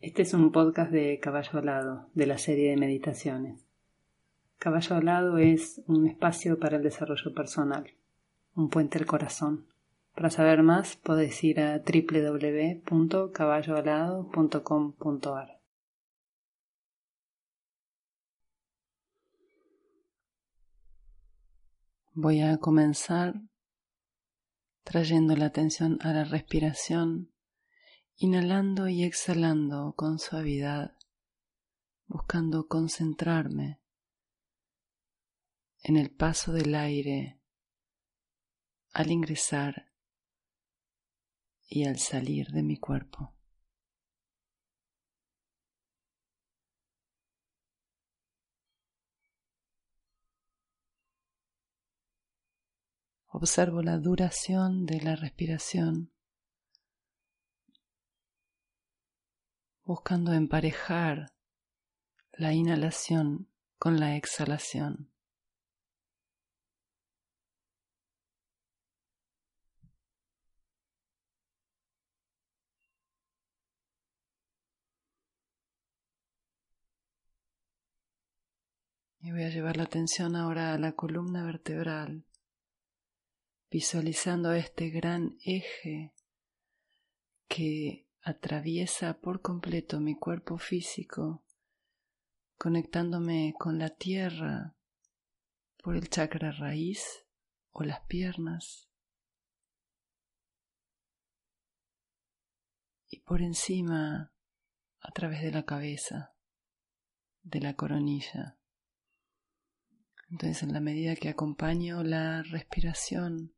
Este es un podcast de Caballo Alado, de la serie de meditaciones. Caballo Alado es un espacio para el desarrollo personal, un puente al corazón. Para saber más, podés ir a www.caballoalado.com.ar. Voy a comenzar trayendo la atención a la respiración inhalando y exhalando con suavidad, buscando concentrarme en el paso del aire al ingresar y al salir de mi cuerpo. Observo la duración de la respiración buscando emparejar la inhalación con la exhalación. Y voy a llevar la atención ahora a la columna vertebral, visualizando este gran eje que atraviesa por completo mi cuerpo físico, conectándome con la tierra por el chakra raíz o las piernas. Y por encima a través de la cabeza, de la coronilla. Entonces en la medida que acompaño la respiración,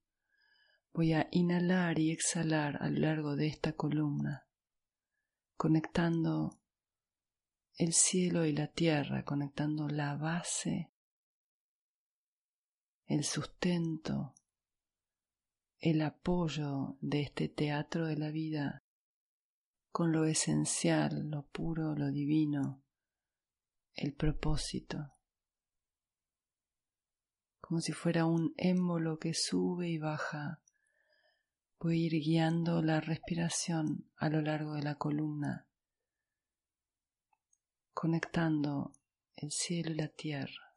voy a inhalar y exhalar a lo largo de esta columna conectando el cielo y la tierra, conectando la base, el sustento, el apoyo de este teatro de la vida con lo esencial, lo puro, lo divino, el propósito, como si fuera un émbolo que sube y baja Voy a ir guiando la respiración a lo largo de la columna, conectando el cielo y la tierra.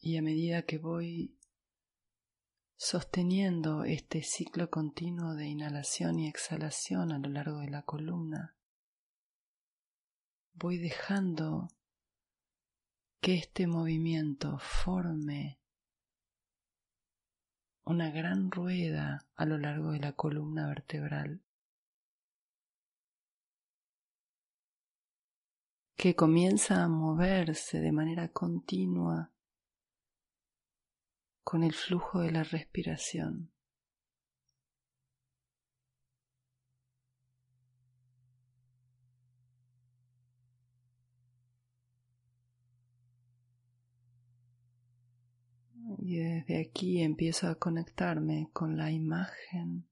Y a medida que voy sosteniendo este ciclo continuo de inhalación y exhalación a lo largo de la columna, voy dejando que este movimiento forme una gran rueda a lo largo de la columna vertebral que comienza a moverse de manera continua con el flujo de la respiración. Y desde aquí empiezo a conectarme con la imagen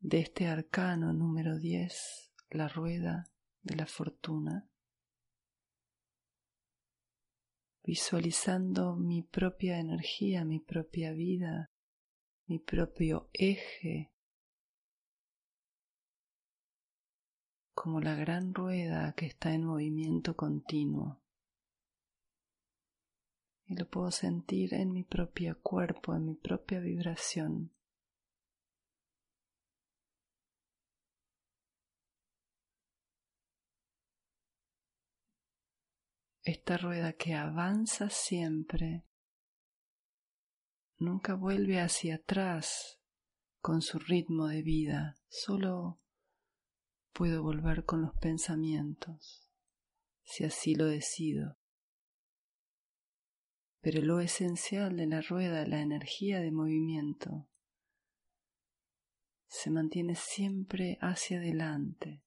de este arcano número 10, la rueda de la fortuna. Visualizando mi propia energía, mi propia vida, mi propio eje, como la gran rueda que está en movimiento continuo. Y lo puedo sentir en mi propio cuerpo, en mi propia vibración. Esta rueda que avanza siempre, nunca vuelve hacia atrás con su ritmo de vida, solo puedo volver con los pensamientos, si así lo decido. Pero lo esencial de la rueda, la energía de movimiento, se mantiene siempre hacia adelante.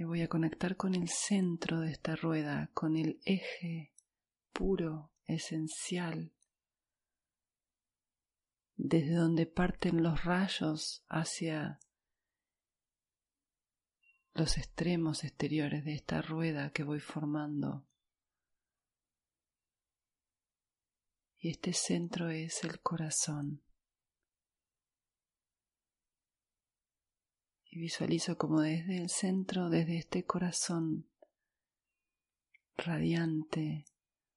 Me voy a conectar con el centro de esta rueda, con el eje puro, esencial, desde donde parten los rayos hacia los extremos exteriores de esta rueda que voy formando. Y este centro es el corazón. Y visualizo como desde el centro, desde este corazón radiante,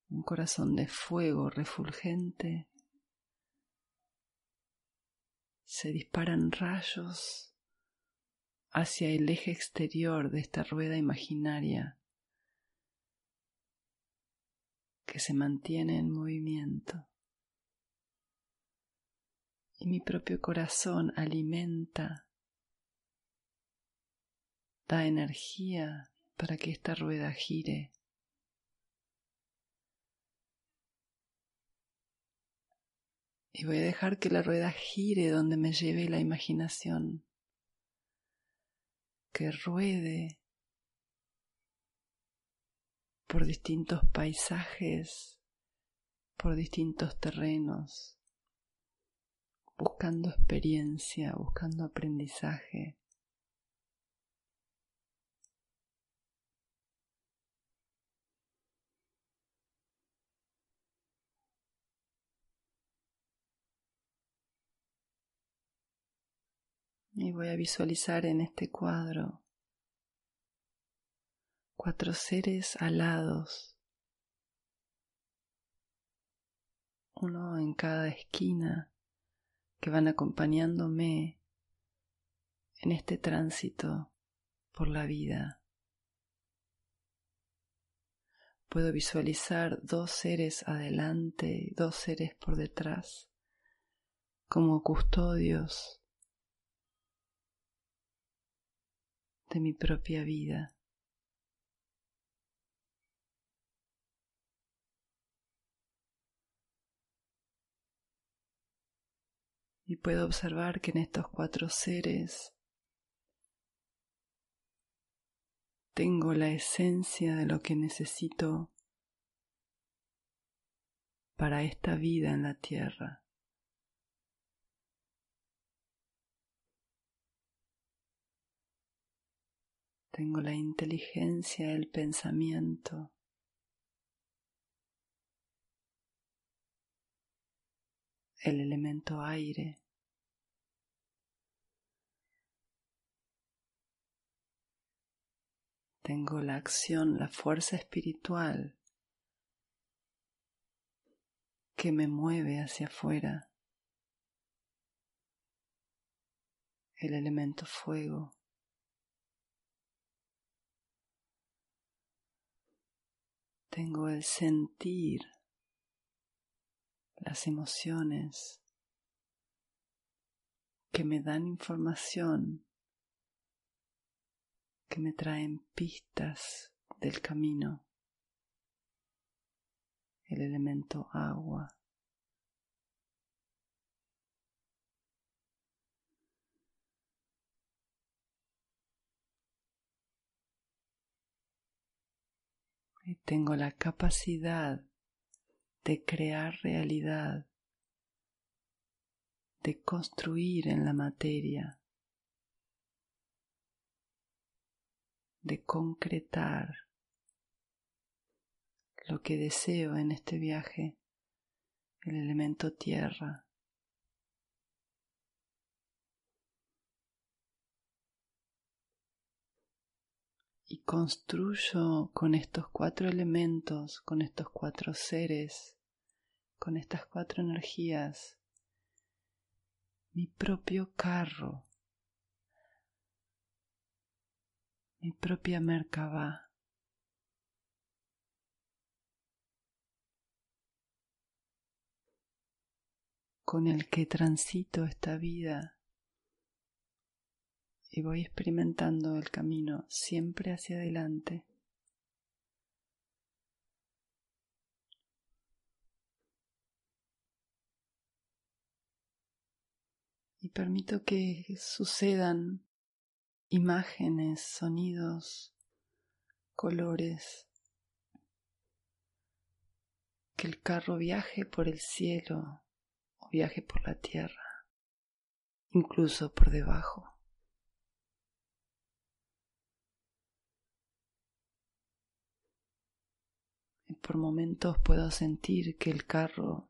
un corazón de fuego refulgente, se disparan rayos hacia el eje exterior de esta rueda imaginaria que se mantiene en movimiento. Y mi propio corazón alimenta da energía para que esta rueda gire. Y voy a dejar que la rueda gire donde me lleve la imaginación. Que ruede por distintos paisajes, por distintos terrenos, buscando experiencia, buscando aprendizaje. Y voy a visualizar en este cuadro cuatro seres alados, uno en cada esquina, que van acompañándome en este tránsito por la vida. Puedo visualizar dos seres adelante dos seres por detrás, como custodios de mi propia vida. Y puedo observar que en estos cuatro seres tengo la esencia de lo que necesito para esta vida en la tierra. Tengo la inteligencia, el pensamiento. El elemento aire. Tengo la acción, la fuerza espiritual que me mueve hacia afuera. El elemento fuego. Tengo el sentir, las emociones que me dan información, que me traen pistas del camino, el elemento agua. Tengo la capacidad de crear realidad, de construir en la materia, de concretar lo que deseo en este viaje, el elemento tierra. y construyo con estos cuatro elementos, con estos cuatro seres, con estas cuatro energías, mi propio carro, mi propia Merkaba. con el que transito esta vida y voy experimentando el camino siempre hacia adelante. Y permito que sucedan imágenes, sonidos, colores, que el carro viaje por el cielo o viaje por la tierra, incluso por debajo. Por momentos puedo sentir que el carro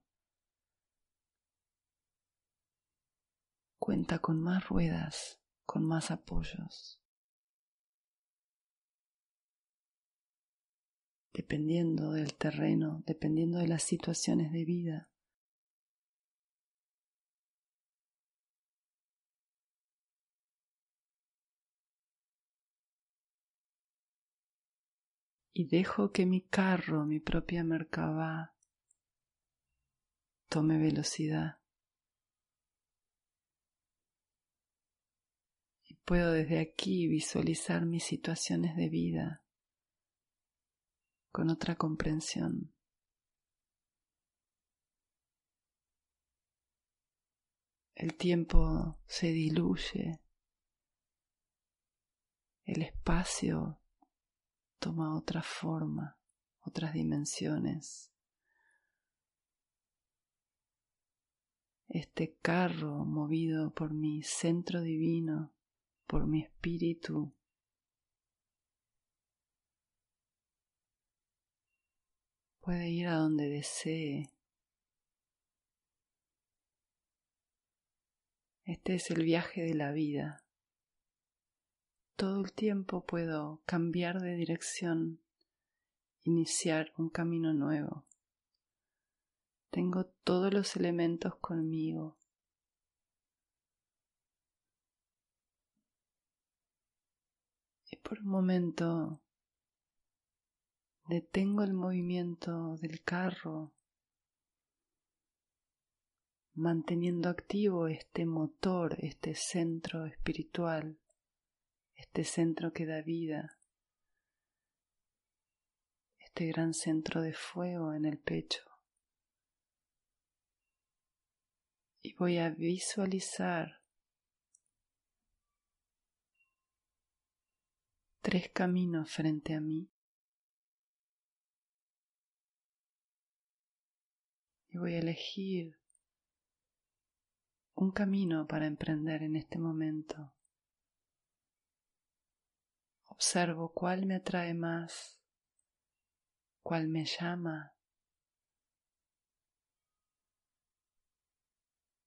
cuenta con más ruedas, con más apoyos. Dependiendo del terreno, dependiendo de las situaciones de vida. Y dejo que mi carro, mi propia Merkabah, tome velocidad. Y puedo desde aquí visualizar mis situaciones de vida con otra comprensión. El tiempo se diluye, el espacio toma otra forma, otras dimensiones. Este carro movido por mi centro divino, por mi espíritu, puede ir a donde desee. Este es el viaje de la vida todo el tiempo puedo cambiar de dirección, iniciar un camino nuevo. Tengo todos los elementos conmigo. Y por un momento detengo el movimiento del carro, manteniendo activo este motor, este centro espiritual este centro que da vida, este gran centro de fuego en el pecho. Y voy a visualizar tres caminos frente a mí. Y voy a elegir un camino para emprender en este momento. Observo cuál me atrae más, cuál me llama,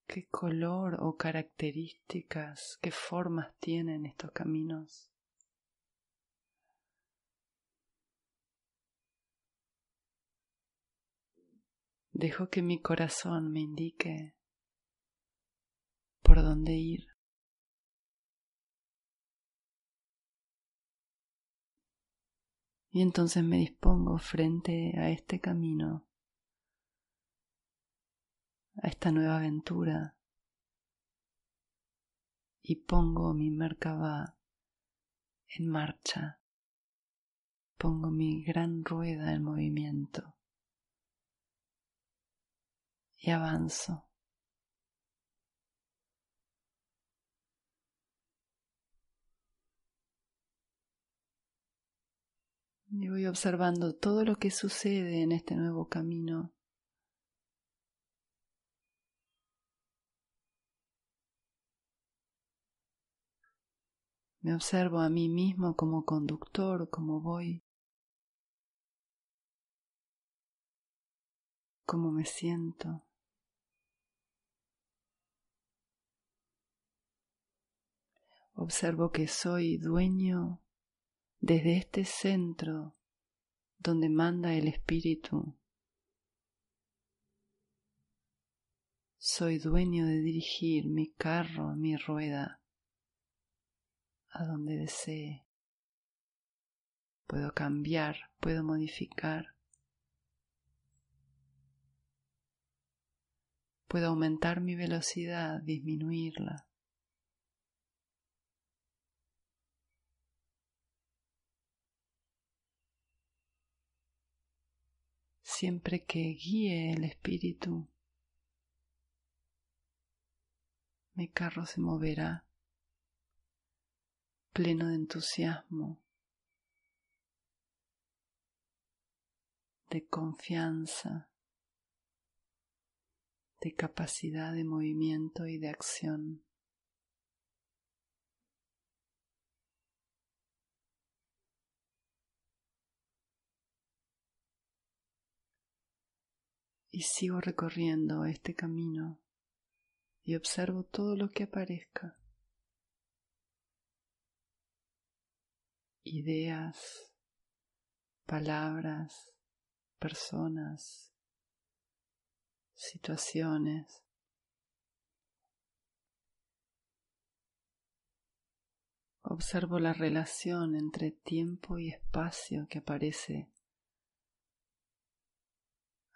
qué color o características, qué formas tienen estos caminos. Dejo que mi corazón me indique por dónde ir. Y entonces me dispongo frente a este camino, a esta nueva aventura, y pongo mi Merkabah en marcha, pongo mi gran rueda en movimiento y avanzo. Y voy observando todo lo que sucede en este nuevo camino. Me observo a mí mismo como conductor, como voy, cómo me siento. Observo que soy dueño desde este centro donde manda el espíritu. Soy dueño de dirigir mi carro, mi rueda, a donde desee. Puedo cambiar, puedo modificar. Puedo aumentar mi velocidad, disminuirla. Siempre que guíe el espíritu, mi carro se moverá pleno de entusiasmo, de confianza, de capacidad de movimiento y de acción. Y sigo recorriendo este camino y observo todo lo que aparezca. Ideas, palabras, personas, situaciones. Observo la relación entre tiempo y espacio que aparece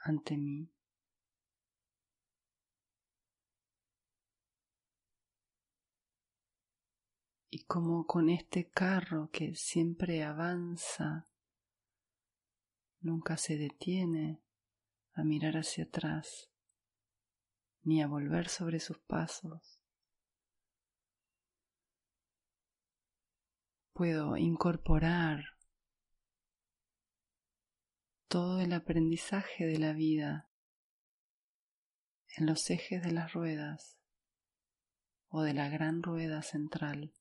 ante mí. y como con este carro que siempre avanza, nunca se detiene a mirar hacia atrás ni a volver sobre sus pasos. Puedo incorporar todo el aprendizaje de la vida en los ejes de las ruedas o de la gran rueda central.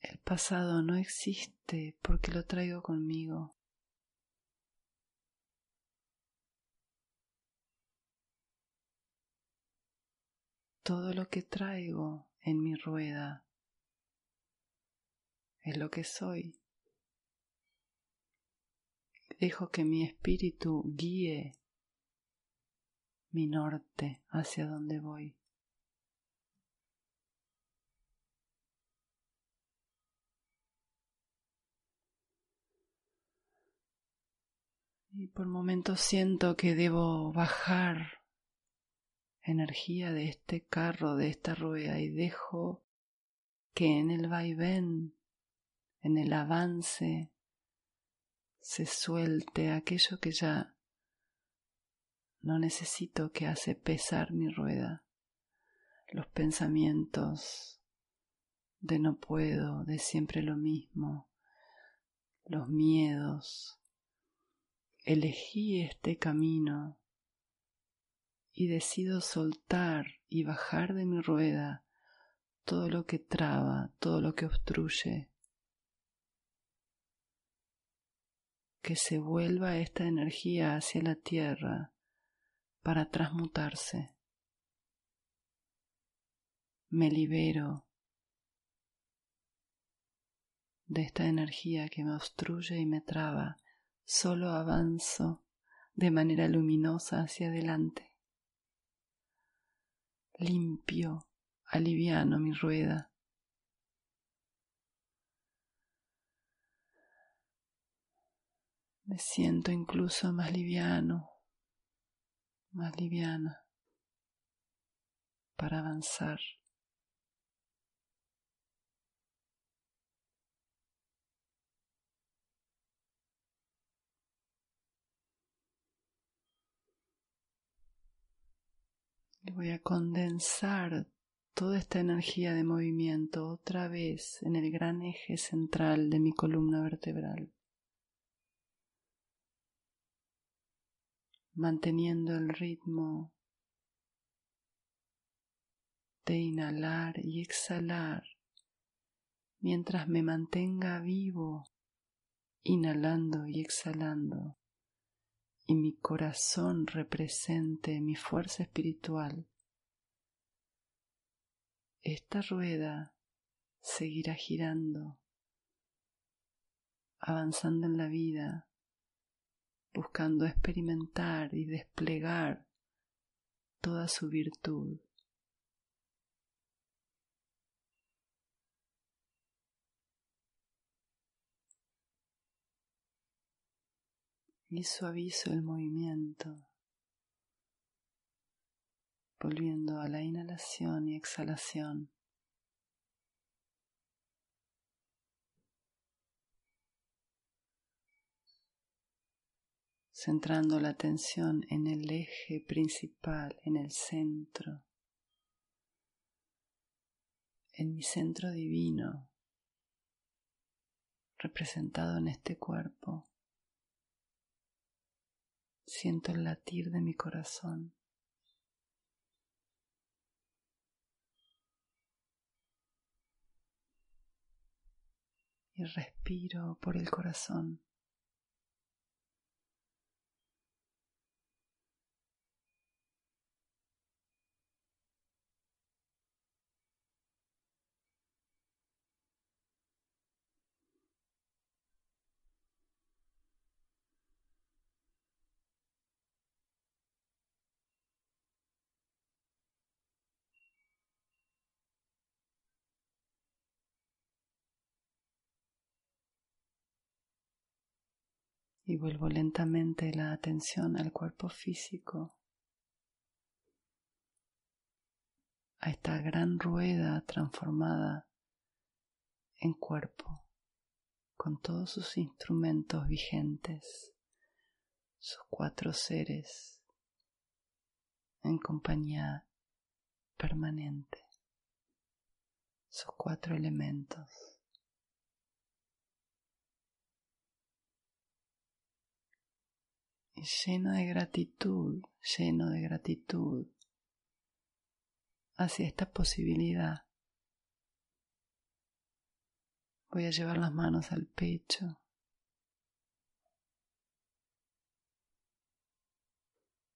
El pasado no existe porque lo traigo conmigo. Todo lo que traigo en mi rueda es lo que soy. Dejo que mi espíritu guíe mi norte hacia donde voy. Y por momentos siento que debo bajar energía de este carro, de esta rueda, y dejo que en el vaivén, en el avance, se suelte aquello que ya no necesito que hace pesar mi rueda, los pensamientos de no puedo, de siempre lo mismo, los miedos, elegí este camino y decido soltar y bajar de mi rueda todo lo que traba, todo lo que obstruye, que se vuelva esta energía hacia la tierra para transmutarse. Me libero de esta energía que me obstruye y me traba solo avanzo de manera luminosa hacia adelante. Limpio, aliviano mi rueda. Me siento incluso más liviano, más liviana para avanzar. Voy a condensar toda esta energía de movimiento otra vez en el gran eje central de mi columna vertebral. Manteniendo el ritmo de inhalar y exhalar mientras me mantenga vivo, inhalando y exhalando y mi corazón represente mi fuerza espiritual, esta rueda seguirá girando, avanzando en la vida, buscando experimentar y desplegar toda su virtud. Y suavizo el movimiento, volviendo a la inhalación y exhalación. centrando la atención en el eje principal, en el centro, en mi centro divino, representado en este cuerpo. Siento el latir de mi corazón. Y respiro por el corazón. Y vuelvo lentamente la atención al cuerpo físico, a esta gran rueda transformada en cuerpo, con todos sus instrumentos vigentes, sus cuatro seres en compañía permanente, sus cuatro elementos. Lleno de gratitud, lleno de gratitud hacia esta posibilidad. Voy a llevar las manos al pecho.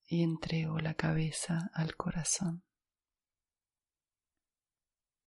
Y entrego la cabeza al corazón.